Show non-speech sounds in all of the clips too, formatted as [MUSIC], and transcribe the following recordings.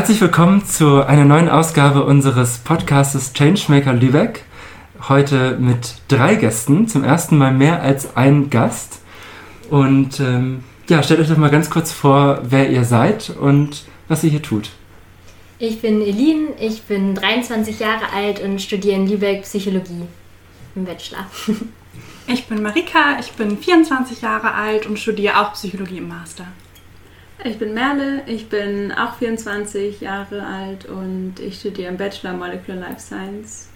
Herzlich willkommen zu einer neuen Ausgabe unseres Podcastes Changemaker Lübeck. Heute mit drei Gästen, zum ersten Mal mehr als ein Gast. Und ähm, ja, stellt euch doch mal ganz kurz vor, wer ihr seid und was ihr hier tut. Ich bin Elin, ich bin 23 Jahre alt und studiere in Lübeck Psychologie im Bachelor. [LAUGHS] Ich bin Marika, ich bin 24 Jahre alt und studiere auch Psychologie im Master. Ich bin Merle, ich bin auch 24 Jahre alt und ich studiere im Bachelor Molecular Life Science.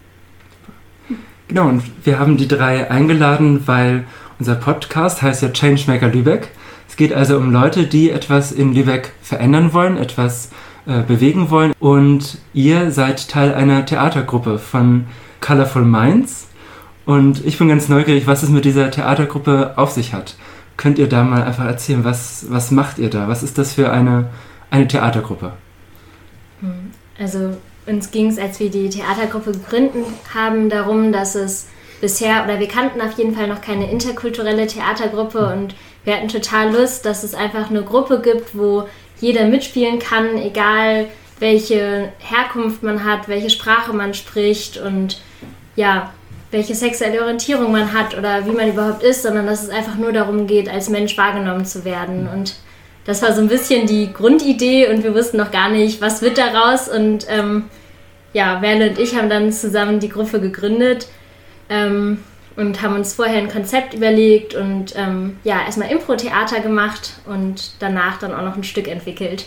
Genau, und wir haben die drei eingeladen, weil unser Podcast heißt ja Changemaker Lübeck. Es geht also um Leute, die etwas in Lübeck verändern wollen, etwas äh, bewegen wollen. Und ihr seid Teil einer Theatergruppe von Colorful Minds. Und ich bin ganz neugierig, was es mit dieser Theatergruppe auf sich hat. Könnt ihr da mal einfach erzählen, was, was macht ihr da? Was ist das für eine, eine Theatergruppe? Hm, also uns ging es, als wir die Theatergruppe gegründet haben, darum, dass es bisher, oder wir kannten auf jeden Fall noch keine interkulturelle Theatergruppe und wir hatten total Lust, dass es einfach eine Gruppe gibt, wo jeder mitspielen kann, egal welche Herkunft man hat, welche Sprache man spricht und ja, welche sexuelle Orientierung man hat oder wie man überhaupt ist, sondern dass es einfach nur darum geht, als Mensch wahrgenommen zu werden. Und das war so ein bisschen die Grundidee und wir wussten noch gar nicht, was wird daraus. Und ähm, ja, Werle und ich haben dann zusammen die Gruppe gegründet ähm, und haben uns vorher ein Konzept überlegt und ähm, ja, erstmal Impro-Theater gemacht und danach dann auch noch ein Stück entwickelt.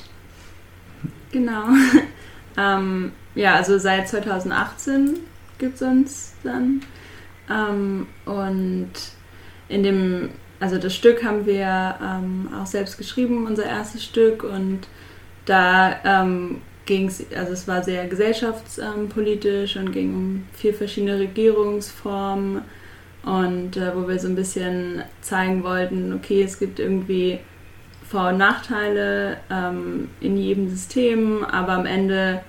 Genau. [LAUGHS] ähm, ja, also seit 2018 gibt es uns dann. Ähm, und in dem, also das Stück haben wir ähm, auch selbst geschrieben, unser erstes Stück. Und da ähm, ging es, also es war sehr gesellschaftspolitisch und ging um vier verschiedene Regierungsformen. Und äh, wo wir so ein bisschen zeigen wollten, okay, es gibt irgendwie Vor- und Nachteile ähm, in jedem System, aber am Ende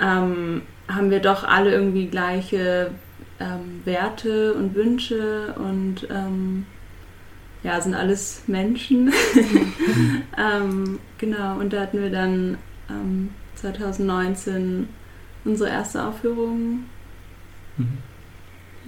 ähm, haben wir doch alle irgendwie gleiche ähm, Werte und Wünsche und ähm, ja, sind alles Menschen. [LAUGHS] ähm, genau, und da hatten wir dann 2019 unsere erste Aufführung. Mhm.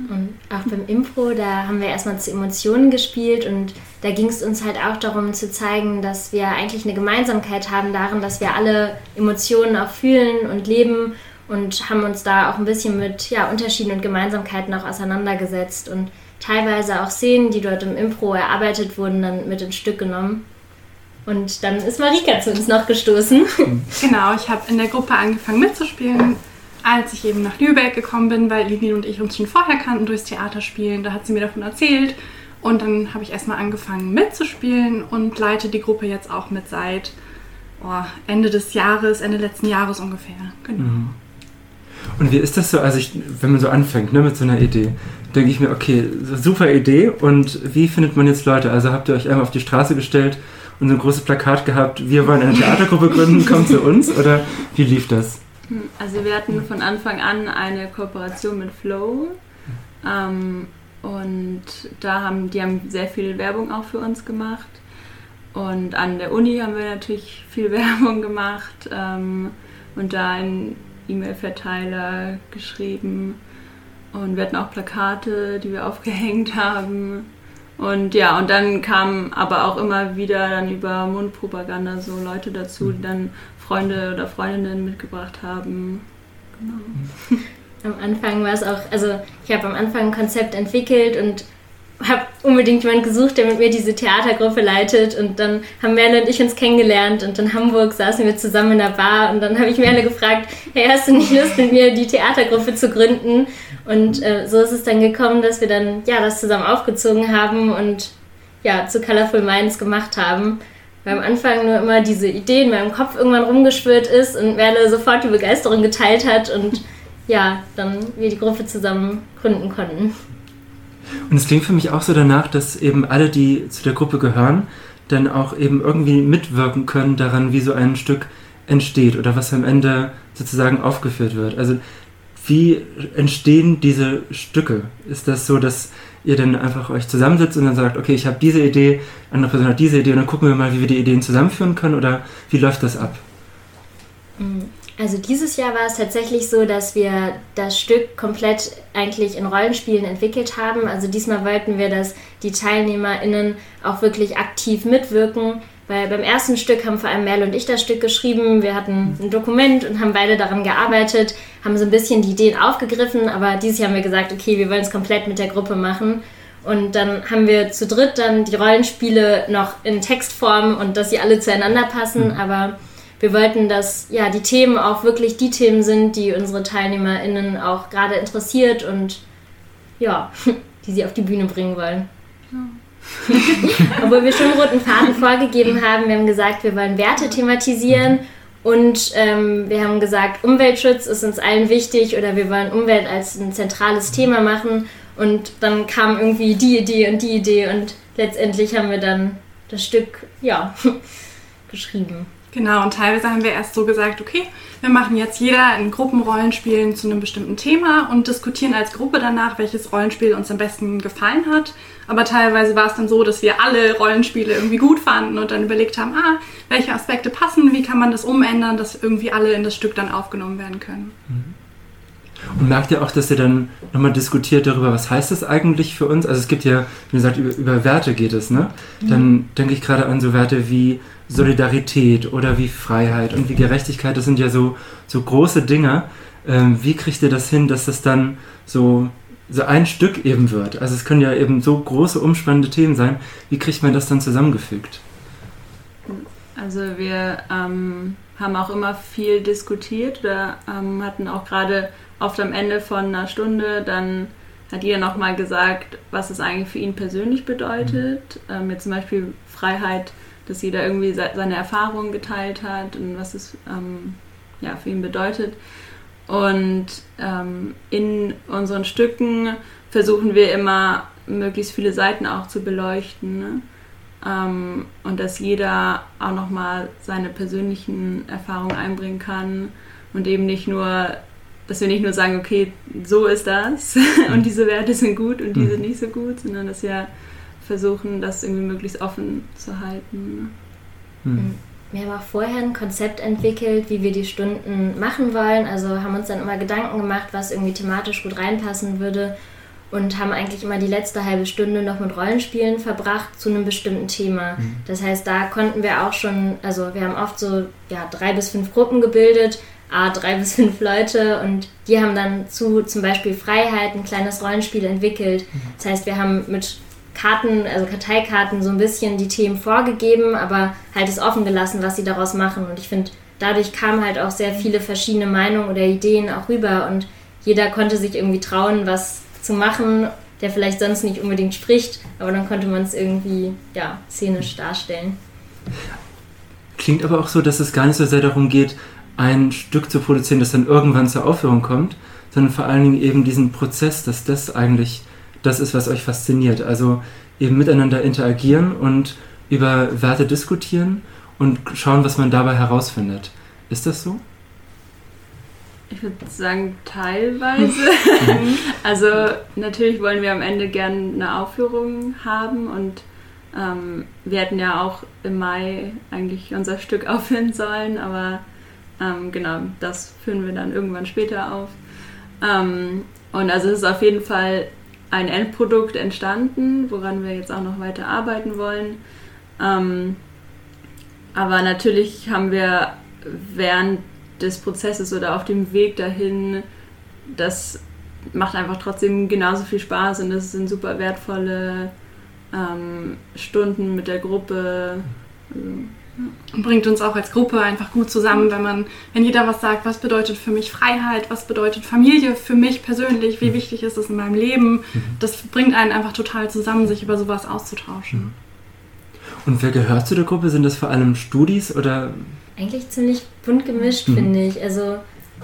Und auch beim Impro, da haben wir erstmal zu Emotionen gespielt und da ging es uns halt auch darum zu zeigen, dass wir eigentlich eine Gemeinsamkeit haben darin, dass wir alle Emotionen auch fühlen und leben und haben uns da auch ein bisschen mit ja, Unterschieden und Gemeinsamkeiten auch auseinandergesetzt und teilweise auch Szenen, die dort im Impro erarbeitet wurden, dann mit ins Stück genommen. Und dann ist Marika zu uns noch gestoßen. [LAUGHS] Genau, ich habe in der Gruppe angefangen mitzuspielen, als ich eben nach Lübeck gekommen bin, weil Lilin und ich uns schon vorher kannten durchs Theaterspielen. Da hat sie mir davon erzählt. Und dann habe ich erstmal angefangen mitzuspielen und leite die Gruppe jetzt auch mit seit oh, Ende des Jahres, Ende letzten Jahres ungefähr. Genau. Mhm. Und wie ist das so, also ich, wenn man so anfängt ne, mit so einer Idee, denke ich mir, okay, super Idee und wie findet man jetzt Leute? Also habt ihr euch einmal auf die Straße gestellt und so ein großes Plakat gehabt, wir wollen eine Theatergruppe gründen, kommt zu uns oder wie lief das? Also wir hatten von Anfang an eine Kooperation mit Flow ähm, und da haben die haben sehr viel Werbung auch für uns gemacht und an der Uni haben wir natürlich viel [LAUGHS] Werbung gemacht ähm, und da in E-Mail-Verteiler geschrieben und wir hatten auch Plakate, die wir [LAUGHS] aufgehängt haben. Und ja, und dann kamen aber auch immer wieder dann über Mundpropaganda so Leute dazu, die dann Freunde oder Freundinnen mitgebracht haben. Genau. Am Anfang war es auch, also ich habe am Anfang ein Konzept entwickelt und habe unbedingt jemanden gesucht, der mit mir diese Theatergruppe leitet. Und dann haben Merle und ich uns kennengelernt und in Hamburg saßen wir zusammen in der Bar und dann habe ich Merle gefragt, hey, hast du nicht Lust, mit mir die Theatergruppe zu gründen? Und äh, so ist es dann gekommen, dass wir dann ja das zusammen aufgezogen haben und ja zu Colorful Minds gemacht haben. Weil am Anfang nur immer diese Idee in meinem Kopf irgendwann rumgeschwirrt ist und Merle sofort die Begeisterung geteilt hat und ja, dann wir die Gruppe zusammen gründen konnten. Und es klingt für mich auch so danach, dass eben alle, die zu der Gruppe gehören, dann auch eben irgendwie mitwirken können daran, wie so ein Stück entsteht oder was am Ende sozusagen aufgeführt wird. Also wie entstehen diese Stücke? Ist das so, dass ihr dann einfach euch zusammensitzt und dann sagt, okay, ich habe diese Idee, andere Person hat diese Idee und dann gucken wir mal, wie wir die Ideen zusammenführen können oder wie läuft das ab? Also dieses Jahr war es tatsächlich so, dass wir das Stück komplett eigentlich in Rollenspielen entwickelt haben. Also diesmal wollten wir, dass die TeilnehmerInnen auch wirklich aktiv mitwirken. Weil beim ersten Stück haben vor allem Mel und ich das Stück geschrieben. Wir hatten ein Dokument und haben beide daran gearbeitet, haben so ein bisschen die Ideen aufgegriffen. Aber dieses Jahr haben wir gesagt, okay, wir wollen es komplett mit der Gruppe machen. Und dann haben wir zu dritt dann die Rollenspiele noch in Textform und dass sie alle zueinander passen. Mhm. Aber wir wollten, dass ja die Themen auch wirklich die Themen sind, die unsere TeilnehmerInnen auch gerade interessiert und ja, [LAUGHS] die sie auf die Bühne bringen wollen. Ja. [LAUGHS] Obwohl wir schon roten Faden vorgegeben haben, wir haben gesagt, wir wollen Werte thematisieren und ähm, wir haben gesagt, Umweltschutz ist uns allen wichtig oder wir wollen Umwelt als ein zentrales Thema machen. Und dann kam irgendwie die Idee und die Idee und letztendlich haben wir dann das Stück, ja, [LAUGHS] geschrieben. Genau, und teilweise haben wir erst so gesagt, okay, wir machen jetzt jeder in Gruppenrollenspielen zu einem bestimmten Thema und diskutieren als Gruppe danach, welches Rollenspiel uns am besten gefallen hat. Aber teilweise war es dann so, dass wir alle Rollenspiele irgendwie gut fanden und dann überlegt haben, ah, welche Aspekte passen, wie kann man das umändern, dass irgendwie alle in das Stück dann aufgenommen werden können. Mhm. Und merkt ihr auch, dass ihr dann nochmal diskutiert darüber, was heißt das eigentlich für uns? Also es gibt ja, wie gesagt, über, über Werte geht es, ne? Dann mhm. denke ich gerade an so Werte wie Solidarität oder wie Freiheit und wie Gerechtigkeit. Das sind ja so, so große Dinge. Ähm, wie kriegt ihr das hin, dass das dann so, so ein Stück eben wird? Also es können ja eben so große, umspannende Themen sein. Wie kriegt man das dann zusammengefügt? Also wir ähm, haben auch immer viel diskutiert oder ähm, hatten auch gerade oft am Ende von einer Stunde dann hat jeder nochmal gesagt, was es eigentlich für ihn persönlich bedeutet. Mhm. Ähm, jetzt zum Beispiel Freiheit, dass jeder irgendwie seine Erfahrungen geteilt hat und was es ähm, ja, für ihn bedeutet. Und ähm, in unseren Stücken versuchen wir immer, möglichst viele Seiten auch zu beleuchten. Ne? Ähm, und dass jeder auch nochmal seine persönlichen Erfahrungen einbringen kann und eben nicht nur dass wir nicht nur sagen, okay, so ist das [LAUGHS] und diese Werte sind gut und diese mhm. nicht so gut, sondern dass wir versuchen, das irgendwie möglichst offen zu halten. Mhm. mhm. Wir haben auch vorher ein Konzept entwickelt, wie wir die Stunden machen wollen. Also haben uns dann immer Gedanken gemacht, was irgendwie thematisch gut reinpassen würde und haben eigentlich immer die letzte halbe Stunde noch mit Rollenspielen verbracht zu einem bestimmten Thema. Mhm. Das heißt, da konnten wir auch schon, also wir haben oft so ja, drei bis fünf Gruppen gebildet, A, drei bis fünf Leute und die haben dann zu zum Beispiel Freiheit ein kleines Rollenspiel entwickelt. Mhm. Das heißt, wir haben mit Karten, also Karteikarten, so ein bisschen die Themen vorgegeben, aber halt es offen gelassen, was sie daraus machen. Und ich finde, dadurch kamen halt auch sehr viele verschiedene Meinungen oder Ideen auch rüber und jeder konnte sich irgendwie trauen, was zu machen, der vielleicht sonst nicht unbedingt spricht, aber dann konnte man es irgendwie ja, szenisch darstellen. Klingt aber auch so, dass es gar nicht so sehr darum geht, ein Stück zu produzieren, das dann irgendwann zur Aufführung kommt, sondern vor allen Dingen eben diesen Prozess, dass das eigentlich das ist, was euch fasziniert. Also eben miteinander interagieren und über Werte diskutieren und schauen, was man dabei herausfindet. Ist das so? Ich würde sagen, teilweise. [LAUGHS] also natürlich wollen wir am Ende gerne eine Aufführung haben und ähm, wir hätten ja auch im Mai eigentlich unser Stück [LAUGHS] aufführen sollen, aber ähm, genau, das führen wir dann irgendwann später auf. Ähm, und also es ist auf jeden Fall ein Endprodukt entstanden, woran wir jetzt auch noch weiter arbeiten wollen. Ähm, aber natürlich haben wir während des Prozesses oder auf dem Weg dahin, das macht einfach trotzdem genauso viel Spaß und das sind super wertvolle ähm, Stunden mit der Gruppe. Also, bringt uns auch als Gruppe einfach gut zusammen, wenn man, wenn jeder was sagt, was bedeutet für mich Freiheit, was bedeutet Familie für mich persönlich, wie wichtig ist das in meinem Leben. Mhm. Das bringt einen einfach total zusammen, sich über sowas auszutauschen. Mhm. Und wer gehört zu der Gruppe? Sind das vor allem Studis oder? Eigentlich ziemlich bunt gemischt, mhm. finde ich. Also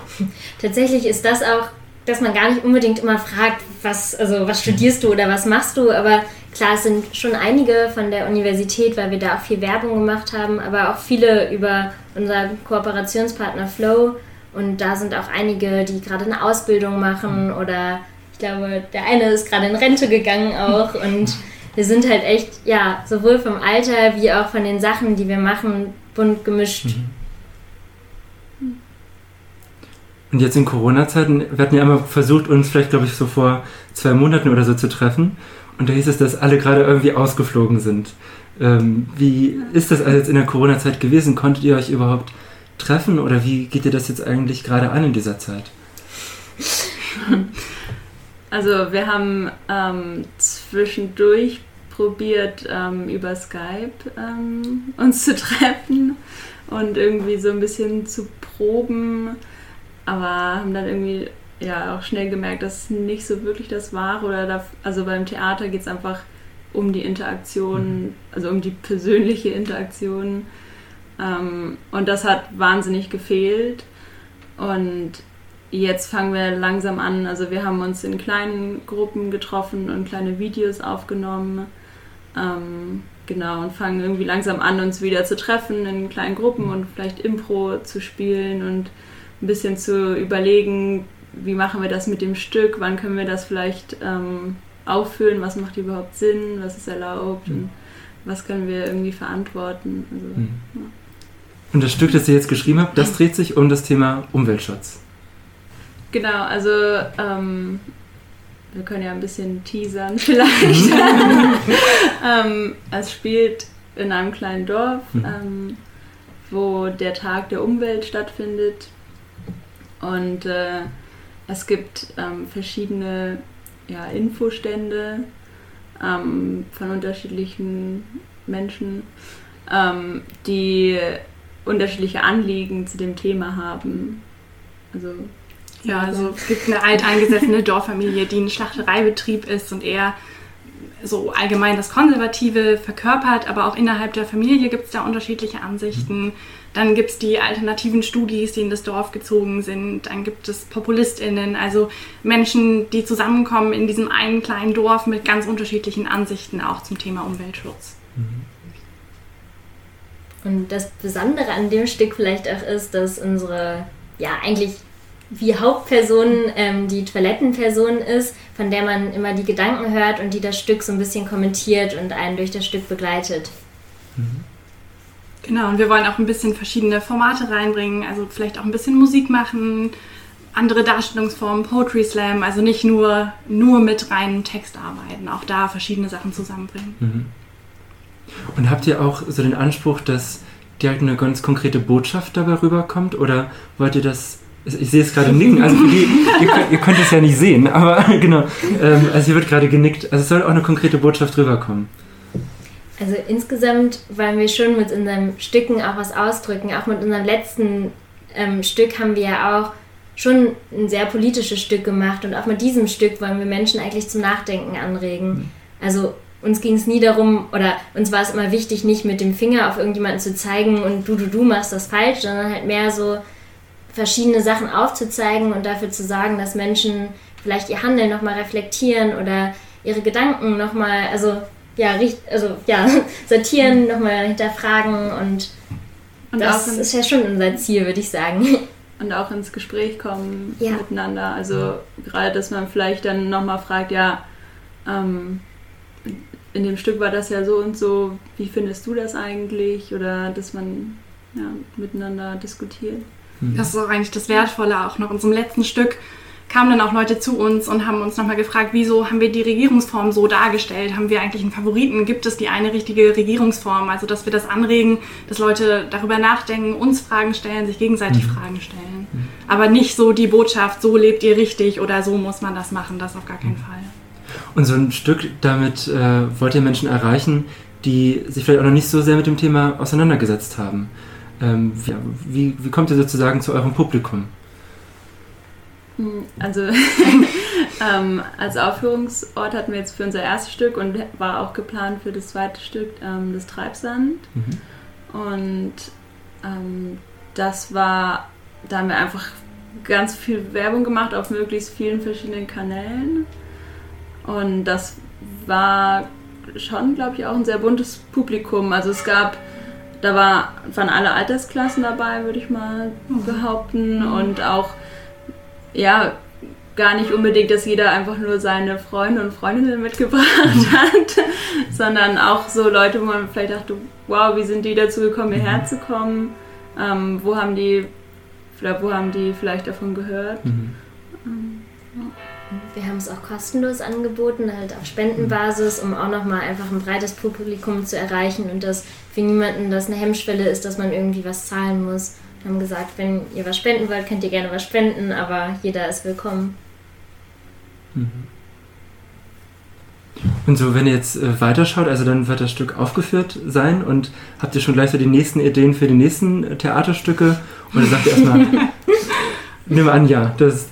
[LAUGHS] tatsächlich ist das auch, dass man gar nicht unbedingt immer fragt, was, also was studierst du oder was machst du, aber Klar, es sind schon einige von der Universität, weil wir da auch viel Werbung gemacht haben, aber auch viele über unseren Kooperationspartner Flow. Und da sind auch einige, die gerade eine Ausbildung machen oder ich glaube, der eine ist gerade in Rente gegangen auch. [LAUGHS] Und wir sind halt echt, ja, sowohl vom Alter wie auch von den Sachen, die wir machen, bunt gemischt. Mhm. Und jetzt in Corona-Zeiten, wir hatten ja immer versucht, uns vielleicht, glaube ich, so vor zwei Monaten oder so zu treffen. Und da hieß es, dass alle gerade irgendwie ausgeflogen sind. Ähm, wie ist das also jetzt in der Corona-Zeit gewesen? Konntet ihr euch überhaupt treffen oder wie geht ihr das jetzt eigentlich gerade an in dieser Zeit? [LAUGHS] Also wir haben ähm, zwischendurch probiert, ähm, über Skype ähm, uns zu treffen und irgendwie so ein bisschen zu proben, aber haben dann irgendwie ja auch schnell gemerkt, dass nicht so wirklich das war. Oder da, also beim Theater geht es einfach um die Interaktion, mhm. also um die persönliche Interaktion. Ähm, und das hat wahnsinnig gefehlt. Und jetzt fangen wir langsam an. Also wir haben uns in kleinen Gruppen getroffen und kleine Videos aufgenommen. Ähm, genau, und fangen irgendwie langsam an, uns wieder zu treffen in kleinen Gruppen mhm. und vielleicht Impro zu spielen und ein bisschen zu überlegen, wie machen wir das mit dem Stück, wann können wir das vielleicht ähm, auffüllen, was macht überhaupt Sinn, was ist erlaubt mhm. und was können wir irgendwie verantworten. Also, mhm. ja. Und das Stück, das ihr jetzt geschrieben habt, das dreht sich um das Thema Umweltschutz. Genau, also ähm, wir können ja ein bisschen teasern [LAUGHS] vielleicht. Mhm. [LAUGHS] ähm, es spielt in einem kleinen Dorf, mhm. ähm, wo der Tag der Umwelt stattfindet. Und äh, es gibt ähm, verschiedene ja, Infostände ähm, von unterschiedlichen Menschen, ähm, die unterschiedliche Anliegen zu dem Thema haben. Also ja, also es gibt eine alteingesessene Dorffamilie, die ein Schlachtereibetrieb ist und eher so allgemein das Konservative verkörpert, aber auch innerhalb der Familie gibt es da unterschiedliche Ansichten. Dann gibt es die alternativen Studis, die in das Dorf gezogen sind. Dann gibt es PopulistInnen, also Menschen, die zusammenkommen in diesem einen kleinen Dorf mit ganz unterschiedlichen Ansichten auch zum Thema Umweltschutz. Und das Besondere an dem Stück vielleicht auch ist, dass unsere, ja, eigentlich wie Hauptperson ähm, die Toilettenperson ist, von der man immer die Gedanken hört und die das Stück so ein bisschen kommentiert und einen durch das Stück begleitet. Mhm. Genau, und wir wollen auch ein bisschen verschiedene Formate reinbringen, also vielleicht auch ein bisschen Musik machen, andere Darstellungsformen, Poetry Slam, also nicht nur, nur mit reinem Text arbeiten, auch da verschiedene Sachen zusammenbringen. Mhm. Und habt ihr auch so den Anspruch, dass direkt eine ganz konkrete Botschaft dabei rüberkommt oder wollt ihr das ich sehe es gerade nicken, also die, ihr, könnt, ihr, könnt, es ja nicht sehen, aber [LAUGHS] genau. Ähm, also hier wird gerade genickt. Also es soll auch eine konkrete Botschaft rüberkommen. Also insgesamt wollen wir schon mit unseren Stücken auch was ausdrücken. Auch mit unserem letzten ähm, Stück haben wir ja auch schon ein sehr politisches Stück gemacht und auch mit diesem Stück wollen wir Menschen eigentlich zum Nachdenken anregen. Mhm. Also uns ging es nie darum, oder uns war es immer wichtig, nicht mit dem Finger auf irgendjemanden zu zeigen und du, du, du machst das falsch, sondern halt mehr so, verschiedene Sachen aufzuzeigen und dafür zu sagen, dass Menschen vielleicht ihr Handeln nochmal reflektieren oder ihre Gedanken nochmal, also ja, also ja, [LAUGHS] sortieren, mhm. nochmal hinterfragen und, und das ist ja schon unser Ziel, würde ich sagen. [LAUGHS] Und auch ins Gespräch kommen ja. miteinander. Also gerade, dass man vielleicht dann nochmal fragt, ja, ähm, in dem Stück war das ja so und so, wie findest du das eigentlich? Oder dass man ja, miteinander diskutiert. Mhm. Das ist auch eigentlich das Wertvolle auch noch. In unserem letzten Stück kamen dann auch Leute zu uns und haben uns nochmal gefragt, wieso haben wir die Regierungsform so dargestellt? Haben wir eigentlich einen Favoriten? Gibt es die eine richtige Regierungsform? Also, dass wir das anregen, dass Leute darüber nachdenken, uns Fragen stellen, sich gegenseitig mhm. Fragen stellen. Mhm. Aber nicht so die Botschaft, so lebt ihr richtig oder so muss man das machen, das auf gar keinen mhm. Fall. Und so ein Stück, damit äh, wollt ihr Menschen erreichen, die sich vielleicht auch noch nicht so sehr mit dem Thema auseinandergesetzt haben. Ähm, wie, wie kommt ihr sozusagen zu eurem Publikum? Also [LAUGHS] ähm, als Aufführungsort hatten wir jetzt für unser erstes Stück und war auch geplant für das zweite Stück ähm, das Treibsand. Mhm. Und ähm, das war, da haben wir einfach ganz viel Werbung gemacht auf möglichst vielen verschiedenen Kanälen. Und das war schon, glaube ich, auch ein sehr buntes Publikum. Also es gab da war, waren alle Altersklassen dabei, würde ich mal mhm. behaupten. Mhm. Und auch, ja, gar nicht unbedingt, dass jeder einfach nur seine Freunde und Freundinnen mitgebracht mhm. hat, [LAUGHS] sondern auch so Leute, wo man vielleicht dachte, wow, wie sind die dazu gekommen, hierher zu kommen? Ähm, wo haben die Oder wo haben die vielleicht davon gehört? Mhm. Ähm, wir haben es auch kostenlos angeboten, halt auf Spendenbasis, um auch nochmal einfach ein breites Publikum zu erreichen und dass für niemanden das eine Hemmschwelle ist, dass man irgendwie was zahlen muss. Wir haben gesagt, wenn ihr was spenden wollt, könnt ihr gerne was spenden, aber jeder ist willkommen. Mhm. Und so, wenn ihr jetzt äh, weiterschaut, also dann wird das Stück aufgeführt sein und habt ihr schon gleich so die nächsten Ideen für die nächsten äh, Theaterstücke? Oder sagt ihr erstmal, [LAUGHS] nimm an, ja, das,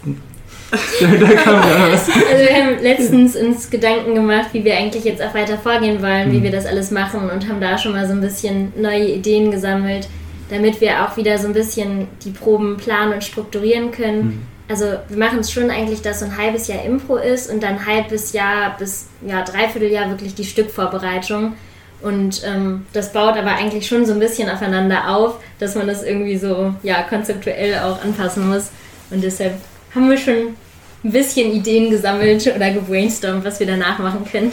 da kam ja was. Also wir haben letztens uns Gedanken gemacht, wie wir eigentlich jetzt auch weiter vorgehen wollen, mhm. wie wir das alles machen und haben da schon mal so ein bisschen neue Ideen gesammelt, damit wir auch wieder so ein bisschen die Proben planen und strukturieren können. Mhm. Also wir machen es schon eigentlich, dass so ein halbes Jahr Impro ist und dann ein halbes Jahr bis ja dreiviertel Jahr wirklich die Stückvorbereitung. Und ähm, das baut aber eigentlich schon so ein bisschen aufeinander auf, dass man das irgendwie so ja konzeptuell auch anpassen muss. Und deshalb haben wir schon ein bisschen Ideen gesammelt oder gebrainstormt, was wir danach machen können.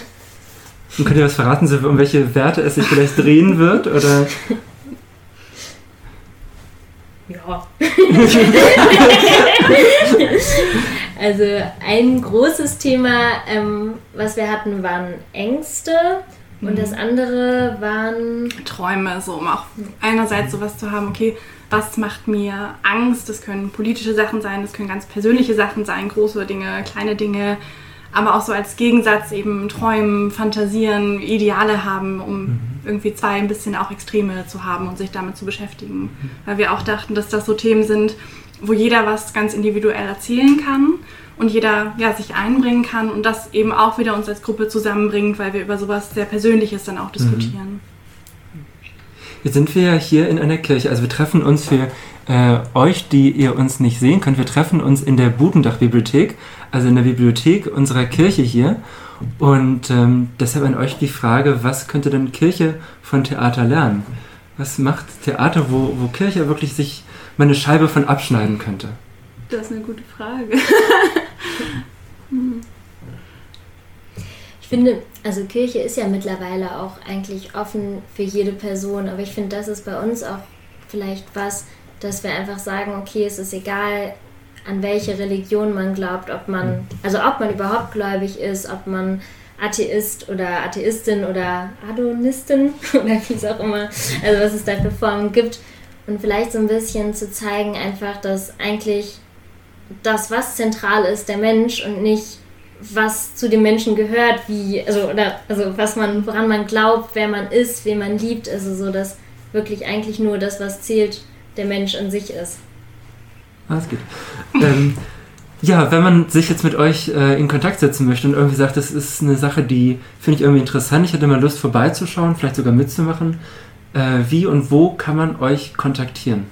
Und könnt ihr was verraten, um welche Werte es sich vielleicht drehen wird? Oder? [LAUGHS] Ja. [LAUGHS] also ein großes Thema, ähm, was wir hatten, waren Ängste. Und das mhm. andere waren Träume, so um auch einerseits sowas zu haben, okay, was macht mir Angst? Das können politische Sachen sein, das können ganz persönliche Sachen sein, große Dinge, kleine Dinge, aber auch so als Gegensatz eben träumen, fantasieren, Ideale haben, um mhm. Irgendwie zwei ein bisschen auch Extreme zu haben und sich damit zu beschäftigen. Weil wir auch dachten, dass das so Themen sind, wo jeder was ganz individuell erzählen kann und jeder ja, sich einbringen kann und das eben auch wieder uns als Gruppe zusammenbringt, weil wir über sowas sehr Persönliches dann auch diskutieren. Mhm. Jetzt sind wir ja hier in einer Kirche. Also wir treffen uns für äh, euch, die ihr uns nicht sehen könnt. Wir treffen uns in der Budendach-Bibliothek, also in der Bibliothek unserer Kirche hier. Und ähm, deshalb an euch die Frage, was könnte denn Kirche von Theater lernen? Was macht Theater, wo, wo Kirche wirklich sich mal eine Scheibe von abschneiden könnte? Das ist eine gute Frage. [LAUGHS] hm finde, also Kirche ist ja mittlerweile auch eigentlich offen für jede Person, aber ich finde, das ist bei uns auch vielleicht was, dass wir einfach sagen, okay, es ist egal, an welche Religion man glaubt, ob man, also ob man überhaupt gläubig ist, ob man Atheist oder Atheistin oder Adonistin [LAUGHS] oder wie es auch immer, also was es da für Formen gibt. Und vielleicht so ein bisschen zu zeigen, einfach, dass eigentlich das, was zentral ist, der Mensch und nicht was zu dem Menschen gehört, wie, also, oder, also was man, woran man glaubt, wer man ist, wen man liebt, also so, dass wirklich eigentlich nur das, was zählt, der Mensch an sich ist. Alles gut. ähm, ja, wenn man sich jetzt mit euch äh, in Kontakt setzen möchte und irgendwie sagt, das ist eine Sache, die finde ich irgendwie interessant, ich hätte mal Lust vorbeizuschauen, vielleicht sogar mitzumachen, äh, wie und wo kann man euch kontaktieren?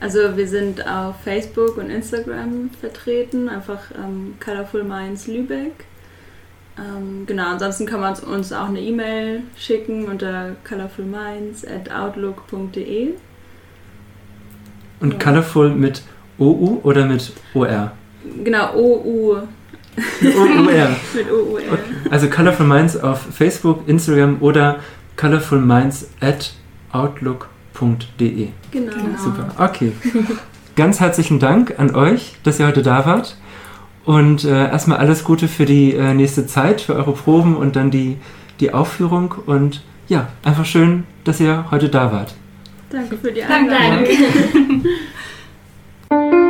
Also wir sind auf Facebook und Instagram vertreten, einfach ähm, Colorful Minds Lübeck. Ähm, genau, ansonsten kann man uns auch eine E-Mail schicken unter colorfulminds at outlook.de. Und ja. Colorful mit OU oder mit OR? Genau, OU. OUR. [LAUGHS] mit OUR. Okay. Also Colorful Minds auf Facebook, Instagram oder Colorful Minds at outlook.de www.ecom.de. Genau. Super. Okay. [LAUGHS] Ganz herzlichen Dank an euch, dass ihr heute da wart. Und äh, erstmal alles Gute für die äh, nächste Zeit, für eure Proben und dann die, die Aufführung. Und ja, einfach schön, dass ihr heute da wart. Danke für die Einladung. Danke. [LAUGHS] [LAUGHS]